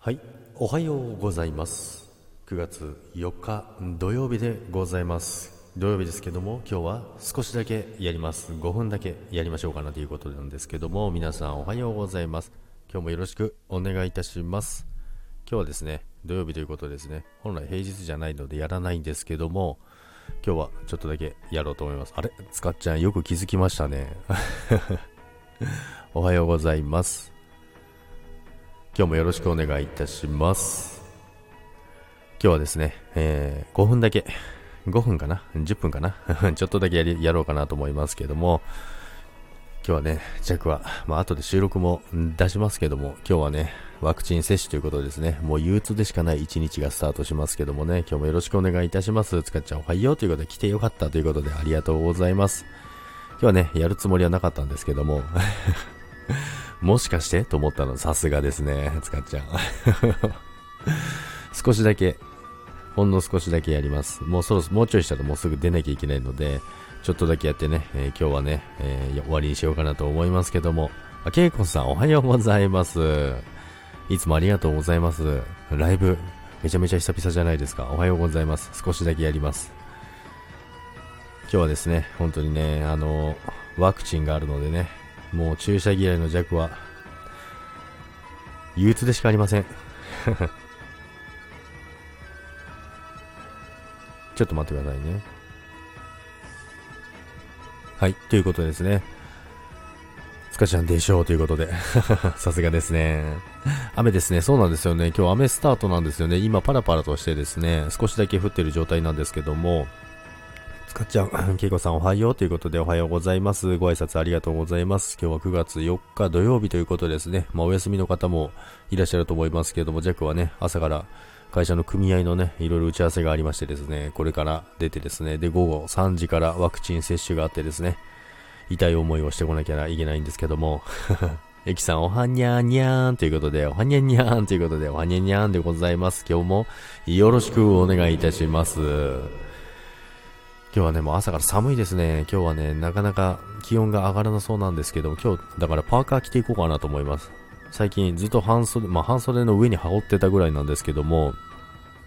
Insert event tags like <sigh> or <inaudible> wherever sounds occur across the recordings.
はい、おはようございます。9月4日土曜日でございます。土曜日ですけども、今日は少しだけやります。5分だけやりましょうかなということなんですけども、皆さんおはようございます。今日もよろしくお願いいたします。今日はですね、土曜日ということですね、本来平日じゃないのでやらないんですけども、今日はちょっとだけやろうと思います。あれ？つかっちゃんよく気づきましたね。<laughs> おはようございます。今日もよろしくお願いいたします。今日はですね、えー5分だけ、5分かな ?10 分かな？<laughs> ちょっとだけやりやろうかなと思いますけども、今日はね、ジャックは、まあ後で収録も出しますけども、今日はね、ワクチン接種ということですね、もう憂鬱でしかない一日がスタートしますけどもね、今日もよろしくお願いいたします。つかちゃんおはようということで来てよかったということでありがとうございます。今日はね、やるつもりはなかったんですけども、もしかして？と思ったの、さすがですね、つかっちゃん。<laughs> 少しだけ、ほんの少しだけやります。もうそろそろ、もうちょいしたらもうすぐ出なきゃいけないので、ちょっとだけやってね、えー今日はね、えー終わりにしようかなと思いますけども、あけいこさんおはようございます。いつもありがとうございます。ライブ、めちゃめちゃ久々じゃないですか。おはようございます。少しだけやります。今日はですね、本当にね、あの、ワクチンがあるのでね、もう注射嫌いの弱は、憂鬱でしかありません。<laughs> ちょっと待ってくださいね。はい、ということですね。つかちゃんでしょうということで。<laughs> さすがですね。雨ですね。そうなんですよね。今日雨スタートなんですよね。今パラパラとしてですね、少しだけ降ってる状態なんですけども、つかちゃん、けいこさんおはようということでおはようございます。ご挨拶ありがとうございます。今日は9月4日土曜日ということですね。まあお休みの方もいらっしゃると思いますけれども、ジャックはね、朝から会社の組合のね、いろいろ打ち合わせがありましてですね、これから出てですね、で、午後3時からワクチン接種があってですね、痛い思いをしてこなきゃいけないんですけども、<laughs> エキさんおはにゃーにゃーんということで、おはにゃにゃーんということで、おはにゃにゃーんでございます。今日もよろしくお願いいたします。今日はね、もう朝から寒いですね。今日はね、なかなか気温が上がらなそうなんですけど、今日、だからパーカー着ていこうかなと思います。最近ずっと半袖、まあ半袖の上に羽織ってたぐらいなんですけども、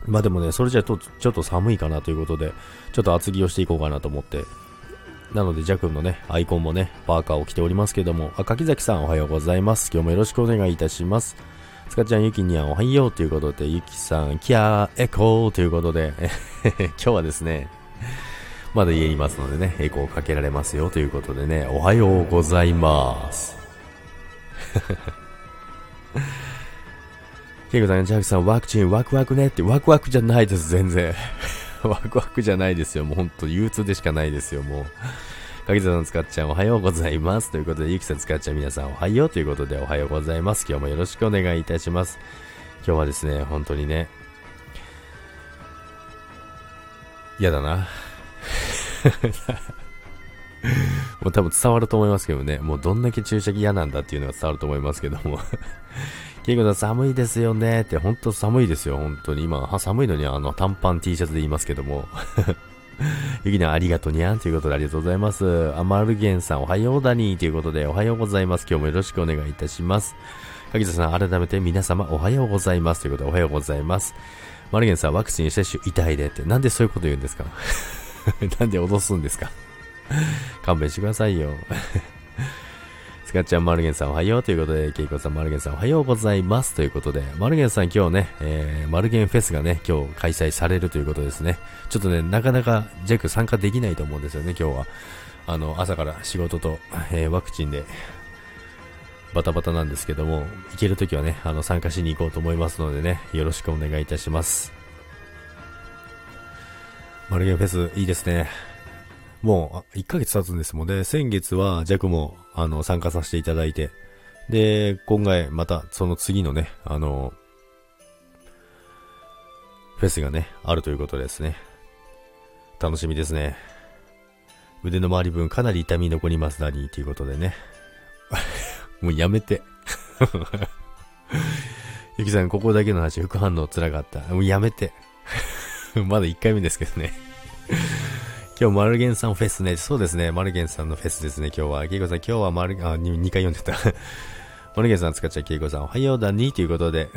まあでもね、それじゃちょっと寒いかなということで、ちょっと厚着をしていこうかなと思って、なので、ジャ君のね、アイコンもね、パーカーを着ておりますけども、あ、柿崎さんおはようございます。今日もよろしくお願いいたします。つかちゃん、ゆきにゃんおはようということで、ゆきさん、キャー、エコーということで、<laughs> 今日はですね、まだ家にいますのでね、エコーかけられますよということでね、おはようございます。<laughs> ケイコさん、ジャックさん、ワクチンワクワクねって、ワクワクじゃないです、全然。<laughs> ワクワクじゃないですよ。もうほんと憂鬱でしかないですよ、もう。かぎさん使っちゃんおはようございます。ということで、ゆきさん使っちゃん皆さんおはようということでおはようございます。今日もよろしくお願いいたします。今日はですね、本当にね、嫌だな。<laughs> もう多分伝わると思いますけどね、もうどんだけ注射器嫌なんだっていうのが伝わると思いますけども。<laughs> ケイコさん寒いですよねって、本当寒いですよ、本当に。今、寒いのにあの短パン T シャツで言いますけども。ゆきなありがとうにゃんということでありがとうございます。アマルゲンさんおはようだにーということでおはようございます。今日もよろしくお願いいたします。かぎささん改めて皆様おはようございますということでおはようございます。マルゲンさんワクチン接種痛いでってなんでそういうこと言うんですか？<laughs> なんで脅すんですか？勘弁してくださいよ。<laughs> スカッチャンマルゲンさんおはようということで、ケイコさんマルゲンさんおはようございますということで、マルゲンさん今日ね、えー、マルゲンフェスがね、今日開催されるということですね。ちょっとね、なかなかジャック参加できないと思うんですよね、今日は。あの、朝から仕事と、えーワクチンで、バタバタなんですけども、行けるときはね、あの、参加しに行こうと思いますのでね、よろしくお願いいたします。マルゲフェス、いいですね。もう、1ヶ月経つんですもんね。先月は、ジャクも、あの、参加させていただいて、で、今回、また、その次のね、あの、フェスがね、あるということですね。楽しみですね。腕の周り分かなり痛み残ります、ダニーということでね。<laughs> もうやめて。<laughs> ゆきさん、ここだけの話、副反応辛かった。もうやめて。<laughs> まだ1回目ですけどね。<laughs> 今日、マルゲンさんフェスね。そうですね。マルゲンさんのフェスですね、今日は。ケイコさん、今日はマル、あ、2, 2回読んでた。マルゲンさん使っちゃうケイコさん、おはようだにということで。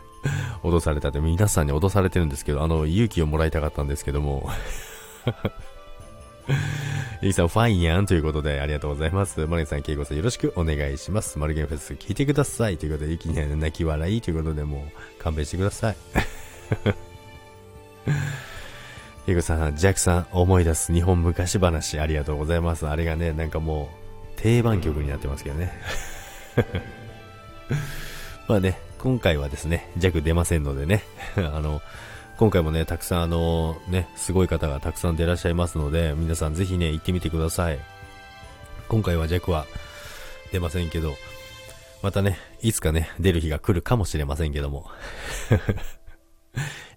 <laughs> 脅されたって、皆さんに脅されてるんですけど、あの、勇気をもらいたかったんですけども。ゆきさん、ファインやんということで、ありがとうございます。マリさん、ケイコさん、よろしくお願いします。マルゲンフェス、聞いてください。ということで、ゆきには泣き笑いということで、もう、勘弁してください。ケイコさん、ジャックさん、思い出す日本昔話、ありがとうございます。あれがね、なんかもう、定番曲になってますけどね。<laughs> まあね、今回はですね、弱出ませんのでね、<laughs> あの、今回もね、たくさんあの、ね、すごい方がたくさん出らっしゃいますので、皆さんぜひね、行ってみてください。今回は弱は出ませんけど、またね、いつかね、出る日が来るかもしれませんけども。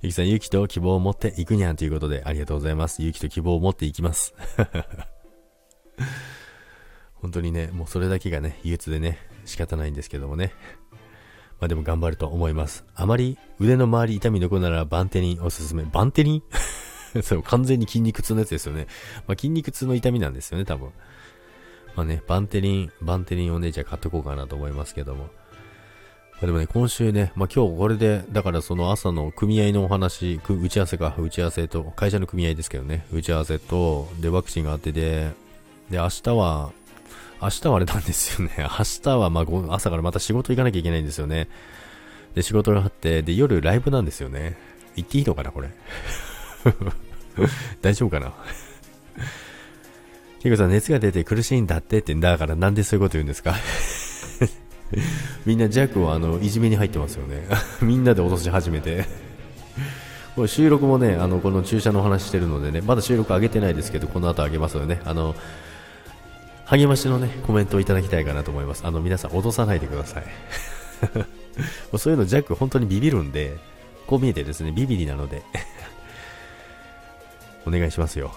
ゆきさん、勇気と希望を持っていくにゃんということで、ありがとうございます。勇気と希望を持っていきます。<laughs> 本当にね、もうそれだけがね、憂鬱でね、仕方ないんですけどもね。まあでも頑張ると思います。あまり腕の周り痛み残るならバンテリンおすすめ。バンテリン？<laughs> そう、完全に筋肉痛のやつですよね。まあ筋肉痛の痛みなんですよね、多分。まあね、バンテリン、バンテリンをね、じゃあ買っとこうかなと思いますけども。でもね、今週ね、まあ今日これで、だからその朝の組合のお話、打ち合わせか、打ち合わせと、会社の組合ですけどね、打ち合わせと、で、ワクチンがあってで、で、明日は、明日はあれなんですよね。<laughs> 明日はまあ朝からまた仕事行かなきゃいけないんですよね。で、仕事があって、で、夜ライブなんですよね。行っていいのかな、これ？<laughs> 大丈夫かな？<laughs> ケイコさ、熱が出て苦しいんだってって、だからなんでそういうこと言うんですか？みんなジャックをあの、いじめに入ってますよね。<laughs> みんなで脅し始めてこれ収録もね、あの、この注射の話してるのでね、まだ収録上げてないですけど、この後上げますのでね、あの、励ましのね、コメントをいただきたいかなと思います。あの、皆さん脅さないでください。<laughs> そういうのジャック本当にビビるんで、こう見えてですね、ビビりなので <laughs> お願いしますよ。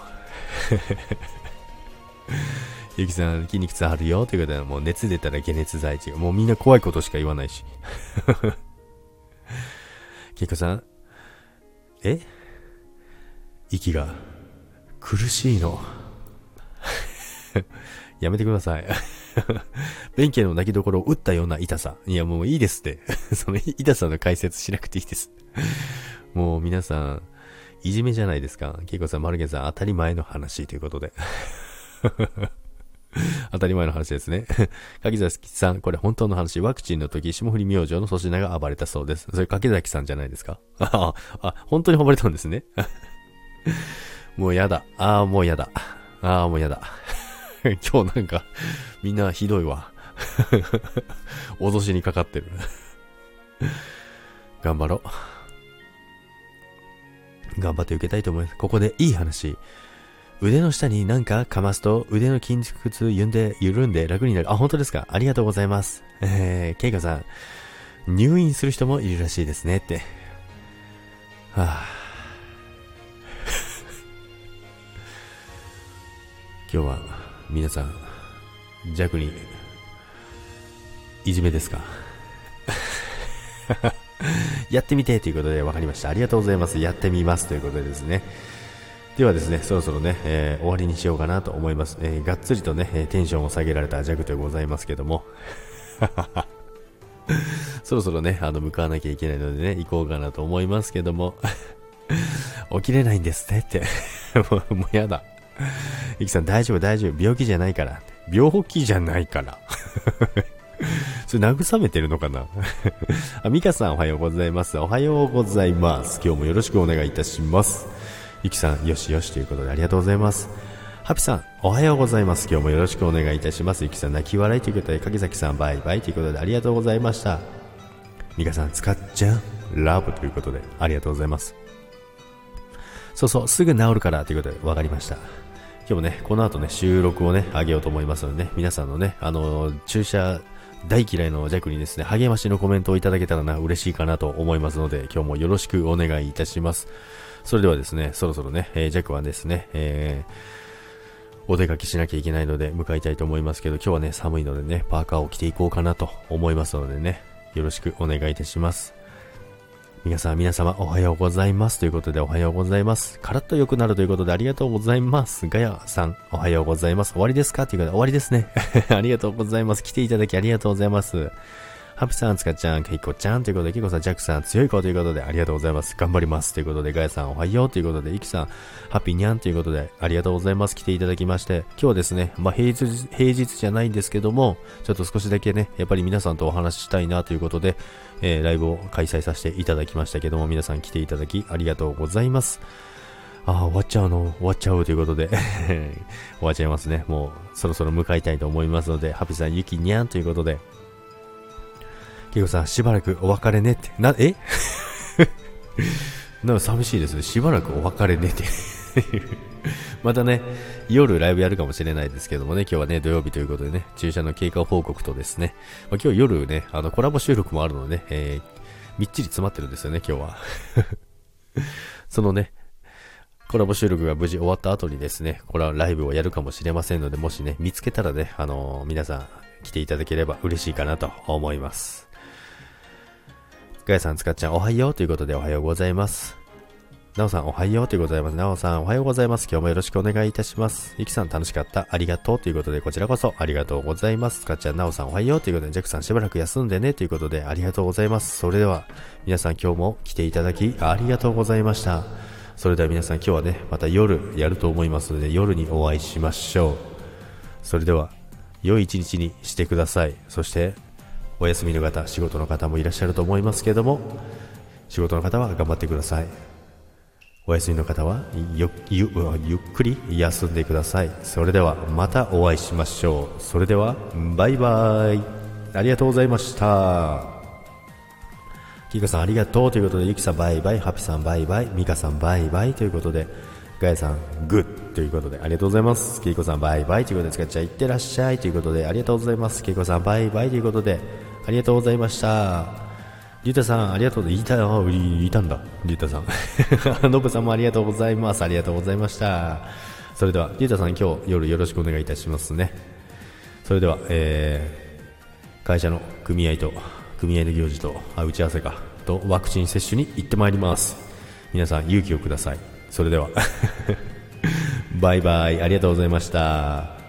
ゆきさん、筋肉痛あるよということで、もう熱出たら解熱剤違う。もうみんな怖いことしか言わないし。<laughs> キコさん、え？息が苦しいの。<laughs> やめてください。<laughs> 弁慶の泣きどころを打ったような痛さ。いや、もういいですって。その痛さの解説しなくていいです。もう皆さん、いじめじゃないですか。ケイコさん、マルゲンさん、当たり前の話ということで。<laughs> 当たり前の話ですね。<laughs> 柿崎さん、これ本当の話。ワクチンの時、霜降り明星の粗品が暴れたそうです。それ柿崎さんじゃないですか？<laughs> ああ、本当に暴れたんですね。もうやだ。ああ、もうやだ。ああ、もうやだ。今日なんか、みんなひどいわ。脅しにかかってる。頑張ろう。頑張って受けたいと思います。ここでいい話。腕の下になんかかますと腕の筋肉痛ゆんで、緩んで楽になる。あ、本当ですか？ありがとうございます。えー、ケイカさん、入院する人もいるらしいですねって。はぁ、<laughs> 今日は皆さん、弱に、いじめですか？<laughs> やってみてということで分かりました。ありがとうございます。やってみますということでですね。ではですね、そろそろね、えー、終わりにしようかなと思います。えー、がっつりとね、テンションを下げられた弱でございますけども。<laughs> そろそろね、あの、向かわなきゃいけないのでね、行こうかなと思いますけども。<laughs> 起きれないんですねって <laughs> もう、もうやだ。イキさん大丈夫大丈夫。病気じゃないから。病気じゃないから。それ慰めてるのかな？あ、ミカさんおはようございます。おはようございます。今日もよろしくお願いいたします。ゆきさん、よしよしということでありがとうございます。ハピさん、おはようございます。今日もよろしくお願いいたします。ゆきさん、泣き笑いということで、柿崎さん、バイバイということでありがとうございました。ミカさん、使っちゃうラブということで、ありがとうございます。そうそう、すぐ治るからということで、わかりました。今日もね、この後ね、収録をね、あげようと思いますのでね、皆さんのね、あの、注射大嫌いのジャックにですね、励ましのコメントをいただけたらな、嬉しいかなと思いますので、今日もよろしくお願いいたします。それではですね、そろそろね、えー、ジャックはですね、えー、お出かけしなきゃいけないので向かいたいと思いますけど、今日はね、寒いのでね、パーカーを着ていこうかなと思いますのでね、よろしくお願いいたします。皆さん、皆様、おはようございます。ということで、おはようございます。カラッと良くなるということで、ありがとうございます。ガヤさん、おはようございます。終わりですかということで、終わりですね。<laughs> ありがとうございます。来ていただきありがとうございます。ハピさん、つかちゃん、ケイコちゃんということで、ケイコさん、ジャックさん、強い子ということで、ありがとうございます。頑張ります。ということで、ガヤさん、おはようということで、イキさん、ハッピーニャンということで、ありがとうございます。来ていただきまして、今日はですね、まあ、平日、平日じゃないんですけども、ちょっと少しだけね、やっぱり皆さんとお話ししたいなということで、えー、ライブを開催させていただきましたけども、皆さん来ていただき、ありがとうございます。ああ、終わっちゃうの、終わっちゃうということで <laughs> 終わっちゃいますね。もう、そろそろ向かいたいと思いますので、ハピさん、ゆきにゃんということで、ケイコさん、しばらくお別れねって、な、え？<laughs> なんか寂しいですね。しばらくお別れねって <laughs> またね、夜ライブやるかもしれないですけどもね、今日はね、土曜日ということでね、注射の経過報告とですね、まあ、今日夜ね、あの、コラボ収録もあるのでね、えー、みっちり詰まってるんですよね、今日は。<laughs> そのね、コラボ収録が無事終わった後にですね、これはライブをやるかもしれませんので、もしね、見つけたらね、あのー、皆さん来ていただければ嬉しいかなと思います。ガヤさん、つかっちゃん、おはようということでおはようございます。なおさん、おはようということでございます。なおさん、おはようございます。今日もよろしくお願いいたします。ゆきさん、楽しかった。ありがとうということで、こちらこそありがとうございます。かっちゃん、なおさん、おはようということで、ジャックさん、しばらく休んでねということで、ありがとうございます。それでは、皆さん今日も来ていただき、ありがとうございました。それでは皆さん今日はね、また夜やると思いますので、夜にお会いしましょう。それでは、良い一日にしてください。そして、お休みの方、仕事の方もいらっしゃると思いますけれども、仕事の方は頑張ってください。お休みの方はゆゆっくり休んでください。それではまたお会いしましょう。それではバイバイ。ありがとうございました。キカさんありがとうということで、ゆきさんバイバイ、ハピさんバイバイ、ミカさんバイバイということで、ガヤさんグッということで、ありがとうございます。キイコさんバイバイということで、使っちゃいってらっしゃいということで、ありがとうございます。キイコさんバイバイということで、ありがとうございました。リュウタさん、ありがとうございました。いたんだ、リュウタさん。<laughs> ノブさんもありがとうございます。ありがとうございました。それでは、リュウタさん、今日夜よろしくお願いいたしますね。それでは、えー、会社の組合と組合の行事とあ打ち合わせかとワクチン接種に行ってまいります皆さん勇気をくださいそれでは <laughs> バイバイありがとうございました